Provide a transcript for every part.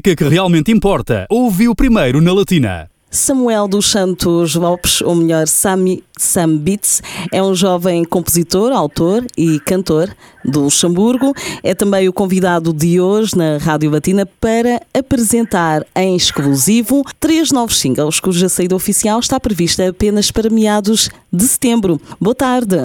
que realmente importa. Ouve o primeiro na Latina. Samuel dos Santos Lopes, ou melhor, Sami Sam Beats, é um jovem compositor, autor e cantor do Luxemburgo. É também o convidado de hoje na Rádio Latina para apresentar em exclusivo três novos singles, cuja saída oficial está prevista apenas para meados de setembro. Boa tarde.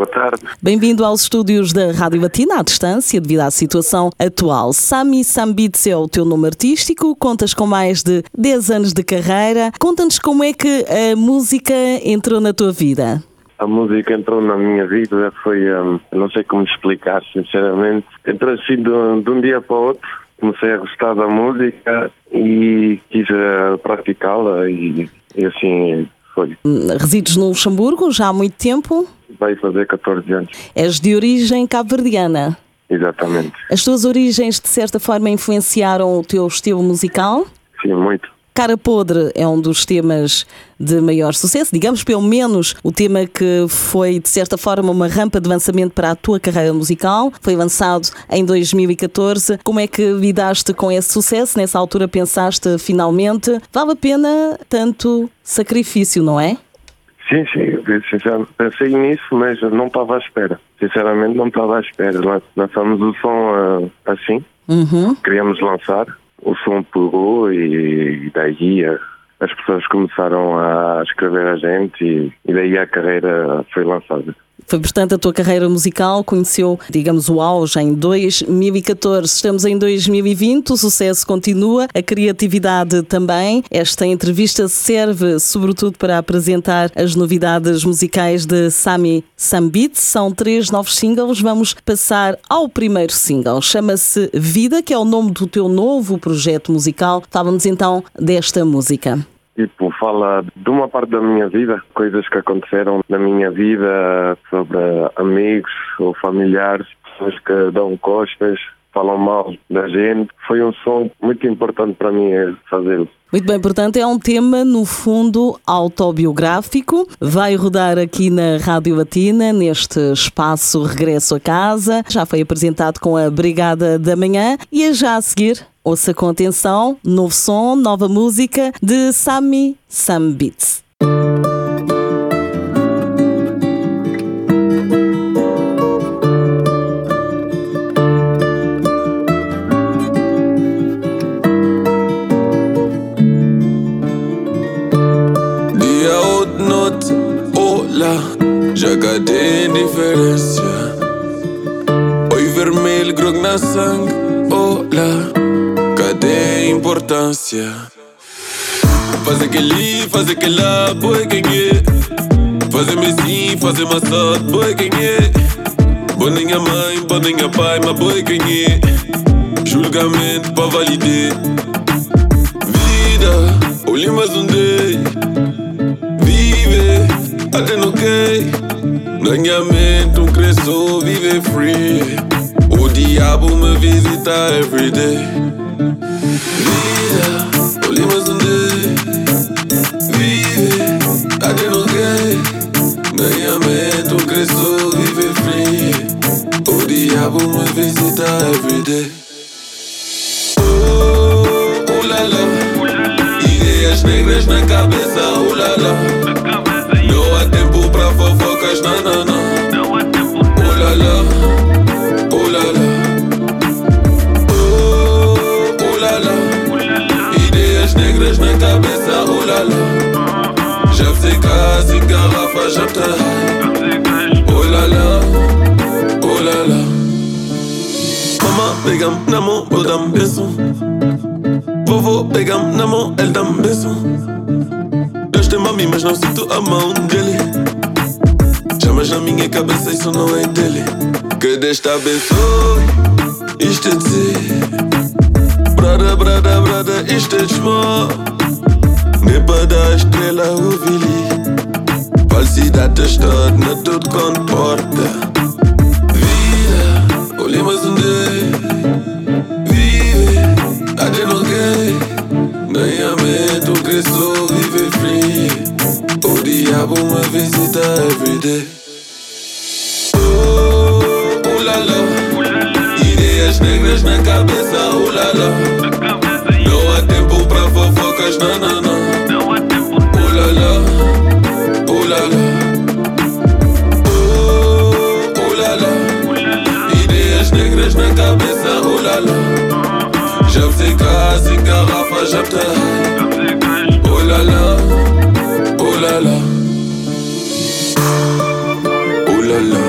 Boa tarde. Bem-vindo aos estúdios da Rádio Latina à distância, devido à situação atual. Sami Sambits é o teu nome artístico, contas com mais de 10 anos de carreira. Conta-nos como é que a música entrou na tua vida. A música entrou na minha vida, foi, um, não sei como explicar, sinceramente. Entrou assim de, de um dia para o outro. Comecei a gostar da música e quis uh, praticá-la e, e assim foi. Resides no Luxemburgo já há muito tempo? Vai fazer 14 anos. És de origem cabo-verdiana. Exatamente. As tuas origens, de certa forma, influenciaram o teu estilo musical? Sim, muito. Cara Podre é um dos temas de maior sucesso, digamos pelo menos o tema que foi de certa forma uma rampa de lançamento para a tua carreira musical. Foi lançado em 2014. Como é que lidaste com esse sucesso? Nessa altura pensaste finalmente, vale a pena tanto sacrifício, não é? Sim, sim, pensei nisso, mas não estava à espera. Sinceramente, não estava à espera. Lançamos o som uh, assim, uhum. queríamos lançar, o som pegou e, e daí as pessoas começaram a escrever a gente e, e daí a carreira foi lançada. Foi, portanto, a tua carreira musical conheceu, digamos, o auge em 2014. Estamos em 2020, o sucesso continua, a criatividade também. Esta entrevista serve, sobretudo, para apresentar as novidades musicais de Sami Sambit. São três novos singles. Vamos passar ao primeiro single. Chama-se Vida, que é o nome do teu novo projeto musical. Falamos então desta música tipo, fala de uma parte da minha vida, coisas que aconteceram na minha vida, sobre amigos ou familiares, pessoas que dão costas, falam mal da gente. Foi um som muito importante para mim fazê-lo. Muito bem, portanto, é um tema, no fundo, autobiográfico. Vai rodar aqui na Rádio Latina, neste espaço Regresso a Casa. Já foi apresentado com a Brigada da Manhã e é já a seguir. Ouça com atenção, novo som, nova música de Sami Sam Beats. Já cadê indiferença Oi vermelho, grog na sangue Olá, cadê importância. Fazer aquele, fazer aquela, boi quem é? Fazer me sim, fazer maçã, boi quem é? Boninha mãe, boninha pai, mas boi quem é? Julgamento para validar. Vida, olhe mais um dia. Até no que Ganhamento, um cresço, viver free O diabo me visita everyday Vida, olhe mais um Vive, até cresço, viver free. O diabo me visita everyday Oh, cabeça, oh la la garrafa, já tá high. Oh lá lá, oh lá lá. Mama, pega-me na mão, vou dar um beijo. Vovô, pega-me na mão, ele dá um beijo tem mami, mas não sinto a mão dele. Chamas na minha cabeça, isso não é dele. Que Deus te abençoe, isto é de si. Brada, brada, brada, isto é de small. Nem para dar estrela, o vili. Falsidade está na tudo comporta. Vida, olhe mais um dia. Vive, até não quer. Ganhamento, cresço, viver free O diabo me visita everyday Oh, uh, la la Ideias negras na tem. Oh lá lá, oh lá lá. Oh lá lá.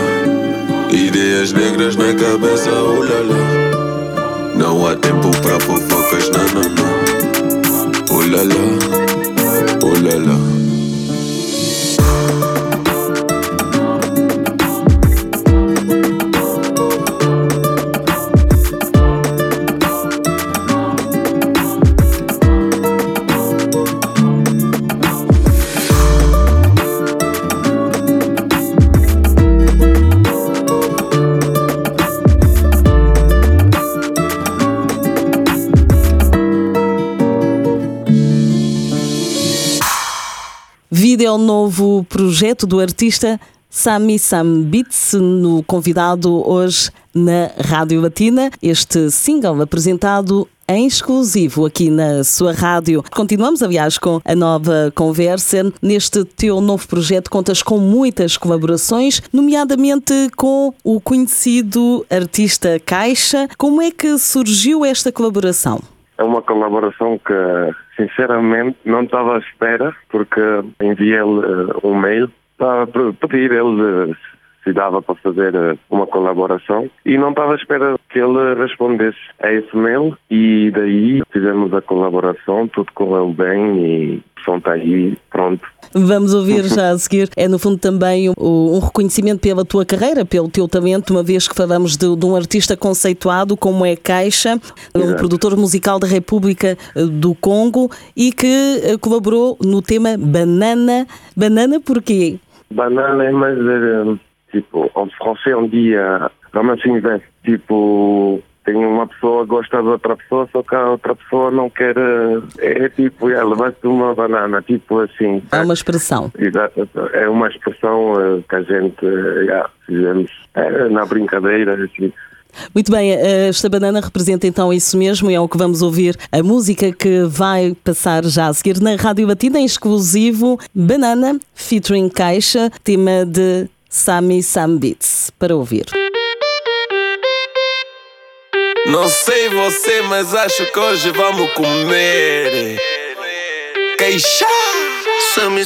Ideias negras na cabeça, oh lá lá. Não há tempo para fofocas, não, não, não. Oh lá lá, o novo projeto do artista Sami Sam Beats, no convidado hoje na Rádio Latina. Este single apresentado em exclusivo aqui na sua rádio. Continuamos, aliás, com a nova conversa. Neste teu novo projeto contas com muitas colaborações, nomeadamente com o conhecido artista Caixa. Como é que surgiu esta colaboração? É uma colaboração que, sinceramente, não estava à espera, porque enviei-lhe uh, um mail para pedir ele se dava para fazer uh, uma colaboração e não estava à espera que ele respondesse a esse mail e daí fizemos a colaboração, tudo correu bem e o som está aí, pronto. Vamos ouvir já a seguir. É, no fundo, também um, um reconhecimento pela tua carreira, pelo teu talento, uma vez que falamos de, de um artista conceituado como é Caixa, um Exato. produtor musical da República eh, do Congo e que eh, colaborou no tema Banana. Banana porquê? Banana é mais, tipo, en français on dit euh, ramasse investe. Tipo, tem uma pessoa que gosta de outra pessoa, só que a outra pessoa não quer. uh, É tipo, é, levaste uma banana, tipo assim. É uma expressão. Exato, é uma expressão uh, que a gente uh, já fizemos é, na brincadeira, assim. Muito bem, eh, esta banana representa então isso mesmo e é o que vamos ouvir. A música que vai passar já a seguir na Rádio Batida, em exclusivo Banana, featuring Caixa, tema de Sami Sam Beats, para ouvir. Não sei você, mas acho que hoje vamos comer. Queixar. Some me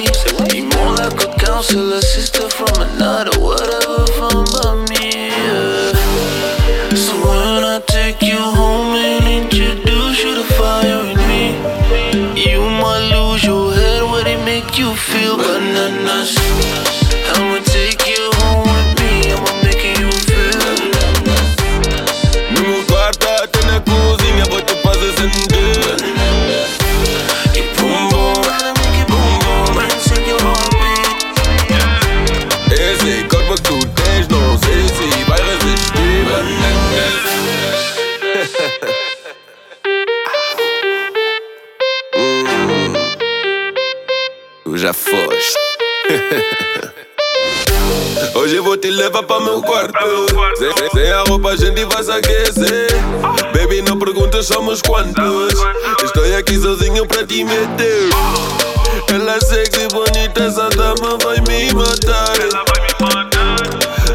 counselor, sister from another, whatever Baby, não perguntas somos quantos. Estou aqui sozinho para te meter. Ela é sexy, bonita, essa dama vai me matar.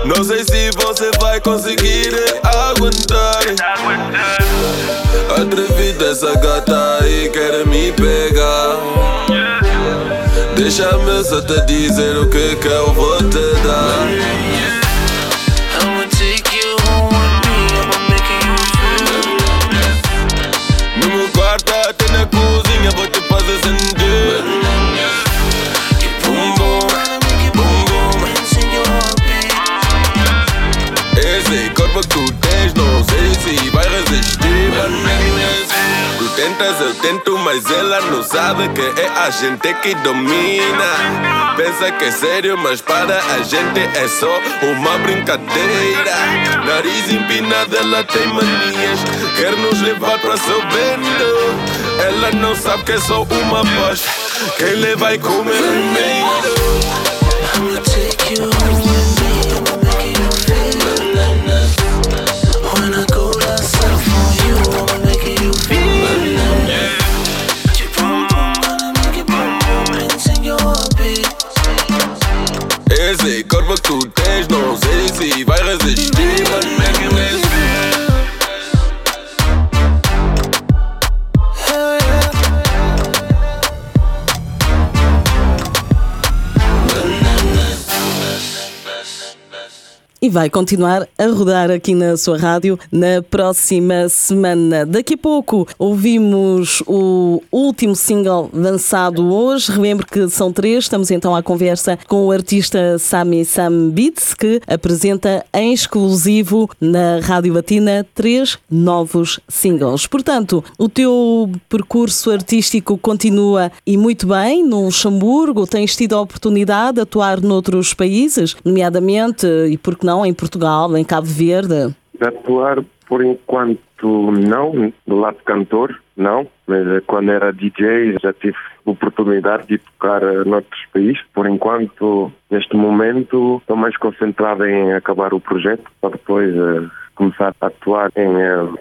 Não sei se você vai conseguir aguentar. Atrevida essa gata aí quer me pegar. Deixa-me só te dizer o que que eu vou te dar. Eu tento, mas ela não sabe que é a gente que domina. Pensa que é sério, mas para a gente é só uma brincadeira. Nariz empinado, ela tem manias, quer nos levar pra seu vento. Ela não sabe que é só uma voz, quem lhe vai comer primeiro. E vai continuar a rodar aqui na sua rádio na próxima semana. Daqui a pouco ouvimos o último single lançado hoje. Relembro que são três. Estamos então à conversa com o artista Sami Sam Beats, que apresenta em exclusivo na Rádio Latina três novos singles. Portanto, o teu percurso artístico continua e muito bem no Luxemburgo. Tens tido a oportunidade de atuar noutros países, nomeadamente, e por que não, em Portugal, em Cabo Verde. De atuar, por enquanto, não. Do lado cantor, não. Mas eh, quando era DJ, já tive oportunidade de tocar eh, noutros países. Por enquanto, neste momento, estou mais concentrado em acabar o projeto para depois eh, começar a atuar em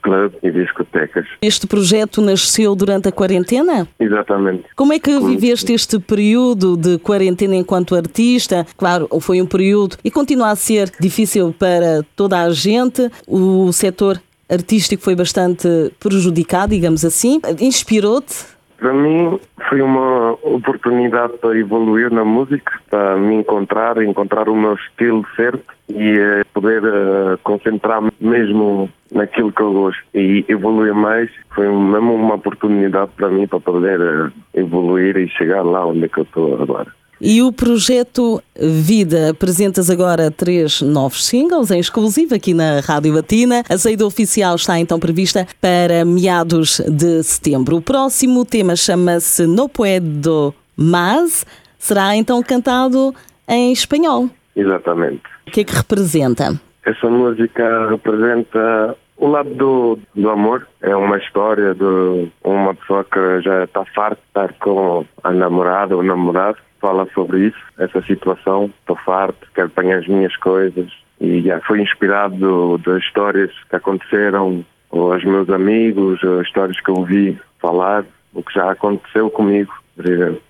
clubes e discotecas. Este projeto nasceu durante a quarentena? Exatamente. Como é que viveste este período de quarentena enquanto artista? Claro, foi um período e continua a ser difícil para toda a gente. O setor artístico foi bastante prejudicado, digamos assim. Inspirou-te? Para mim foi uma oportunidade para evoluir na música, para me encontrar, encontrar o meu estilo certo e eh, poder eh, concentrar-me mesmo naquilo que eu gosto e evoluir mais. Foi mesmo uma oportunidade para mim para poder eh, evoluir e chegar lá onde é que eu estou agora. E o projeto Vida, apresentas agora três novos singles em exclusivo aqui na Rádio Latina. A saída oficial está então prevista para meados de setembro. O próximo tema chama-se No Puedo Mas, será então cantado em espanhol. Exatamente. O que é que representa? Essa música representa o lado do, do amor. É uma história de uma pessoa que já está farta de estar com a namorada ou namorado. Fala sobre isso, essa situação. Estou farto, quero apanhar as minhas coisas. E já foi inspirado das histórias que aconteceram ou aos meus amigos, as histórias que eu ouvi falar, o que já aconteceu comigo.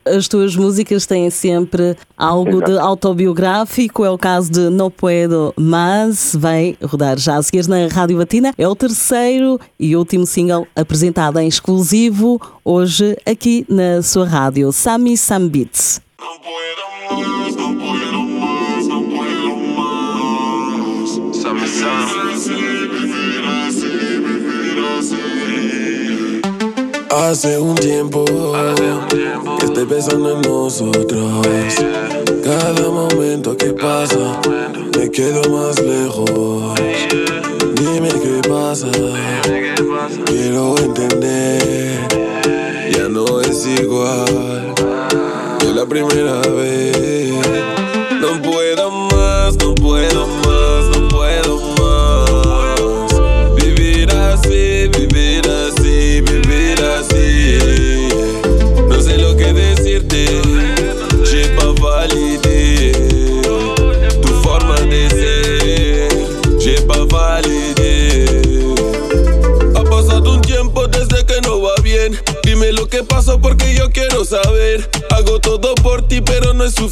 As tuas músicas têm sempre algo de Exato. autobiográfico, é o caso de No Puedo Mas, vai rodar já a seguir na Rádio Latina. É o terceiro e último single apresentado em exclusivo hoje aqui na sua rádio, Sami Sam Hace un tiempo que estoy pensando en nosotros. Cada momento que pasa me quedo más lejos. Dime qué pasa, quiero entender. Ya no es igual la primera vez.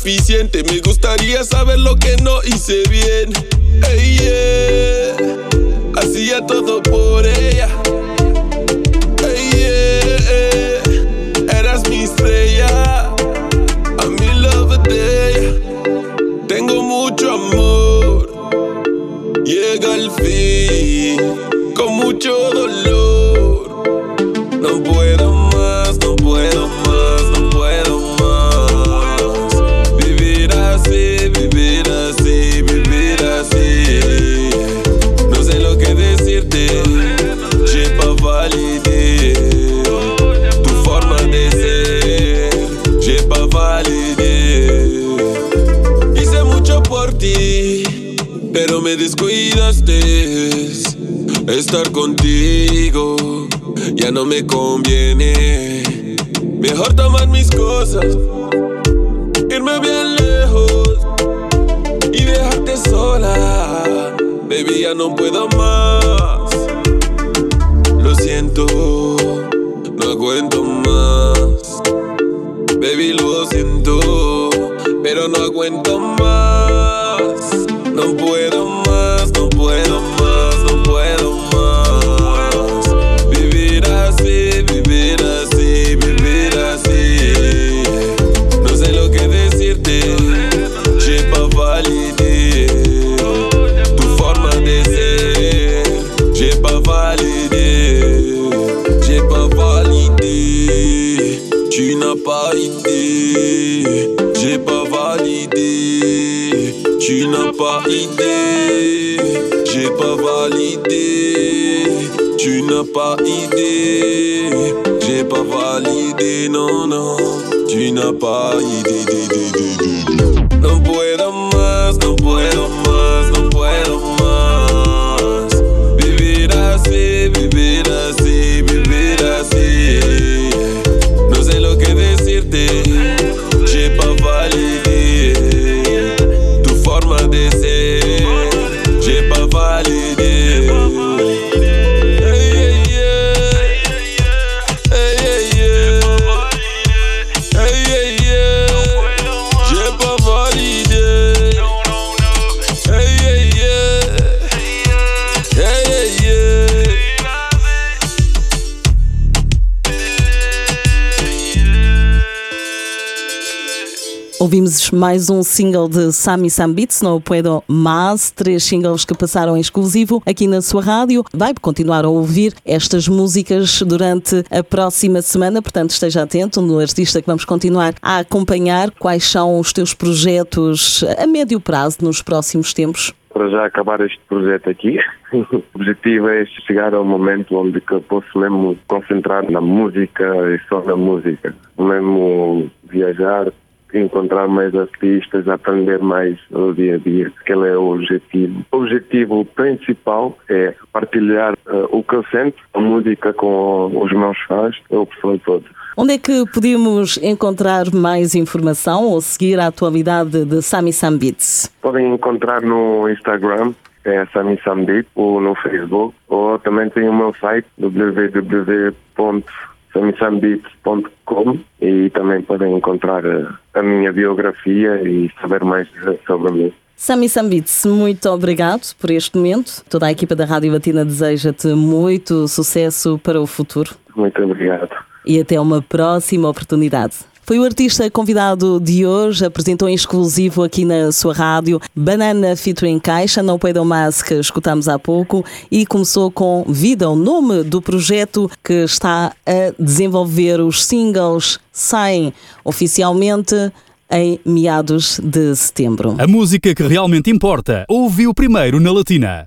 Me gustaría saber lo que no hice bien. Ey, yeah. Hacía todo por ella. Ey, yeah. Eras mi estrella. Me descuidaste. Estar contigo ya no me conviene. Mejor tomar mis cosas, irme bien lejos y dejarte sola. Baby, ya no puedo más. Lo siento, no aguento más. Baby, lo siento, pero no aguento más. Tu n'as pas idée. idée, idée, idée. No puedo más, no puedo más, no puedo más. Ouvimos mais um single de Sami Sam Beats, No Puedo Mas, três singles que passaram em exclusivo aqui na sua rádio. Vai continuar a ouvir estas músicas durante a próxima semana, portanto esteja atento no artista que vamos continuar a acompanhar. Quais são os teus projetos a médio prazo nos próximos tempos? Para já acabar este projeto aqui, o objetivo é chegar ao momento onde que eu posso mesmo concentrar na música e só na música. Mesmo viajar, encontrar mais artistas, aprender mais no dia a dia. Aquele é o objetivo. O objetivo principal é partilhar eh, o que eu sinto, a música com os meus fãs, o pessoal todo. Onde é que podemos encontrar mais informação ou seguir a atualidade de Sami Sam Beats? Podem encontrar no Instagram, é Sami Sambit, ou no Facebook, ou também tem o meu site www.samisambit.com e também podem encontrar eh, a minha biografia e saber mais eh, sobre mim. Sami Sambits, muito obrigado por este momento. Toda a equipa da Rádio Latina deseja-te muito sucesso para o futuro Muito obrigado. e até uma próxima oportunidade. Foi o artista convidado de hoje, apresentou em exclusivo aqui na sua rádio Banana featuring Caixa, não Pedro mais que escutamos há pouco, e começou com Vida, o nome do projeto que está a desenvolver. Os singles saem oficialmente em meados de setembro. A música que realmente importa, ouve o primeiro na Latina.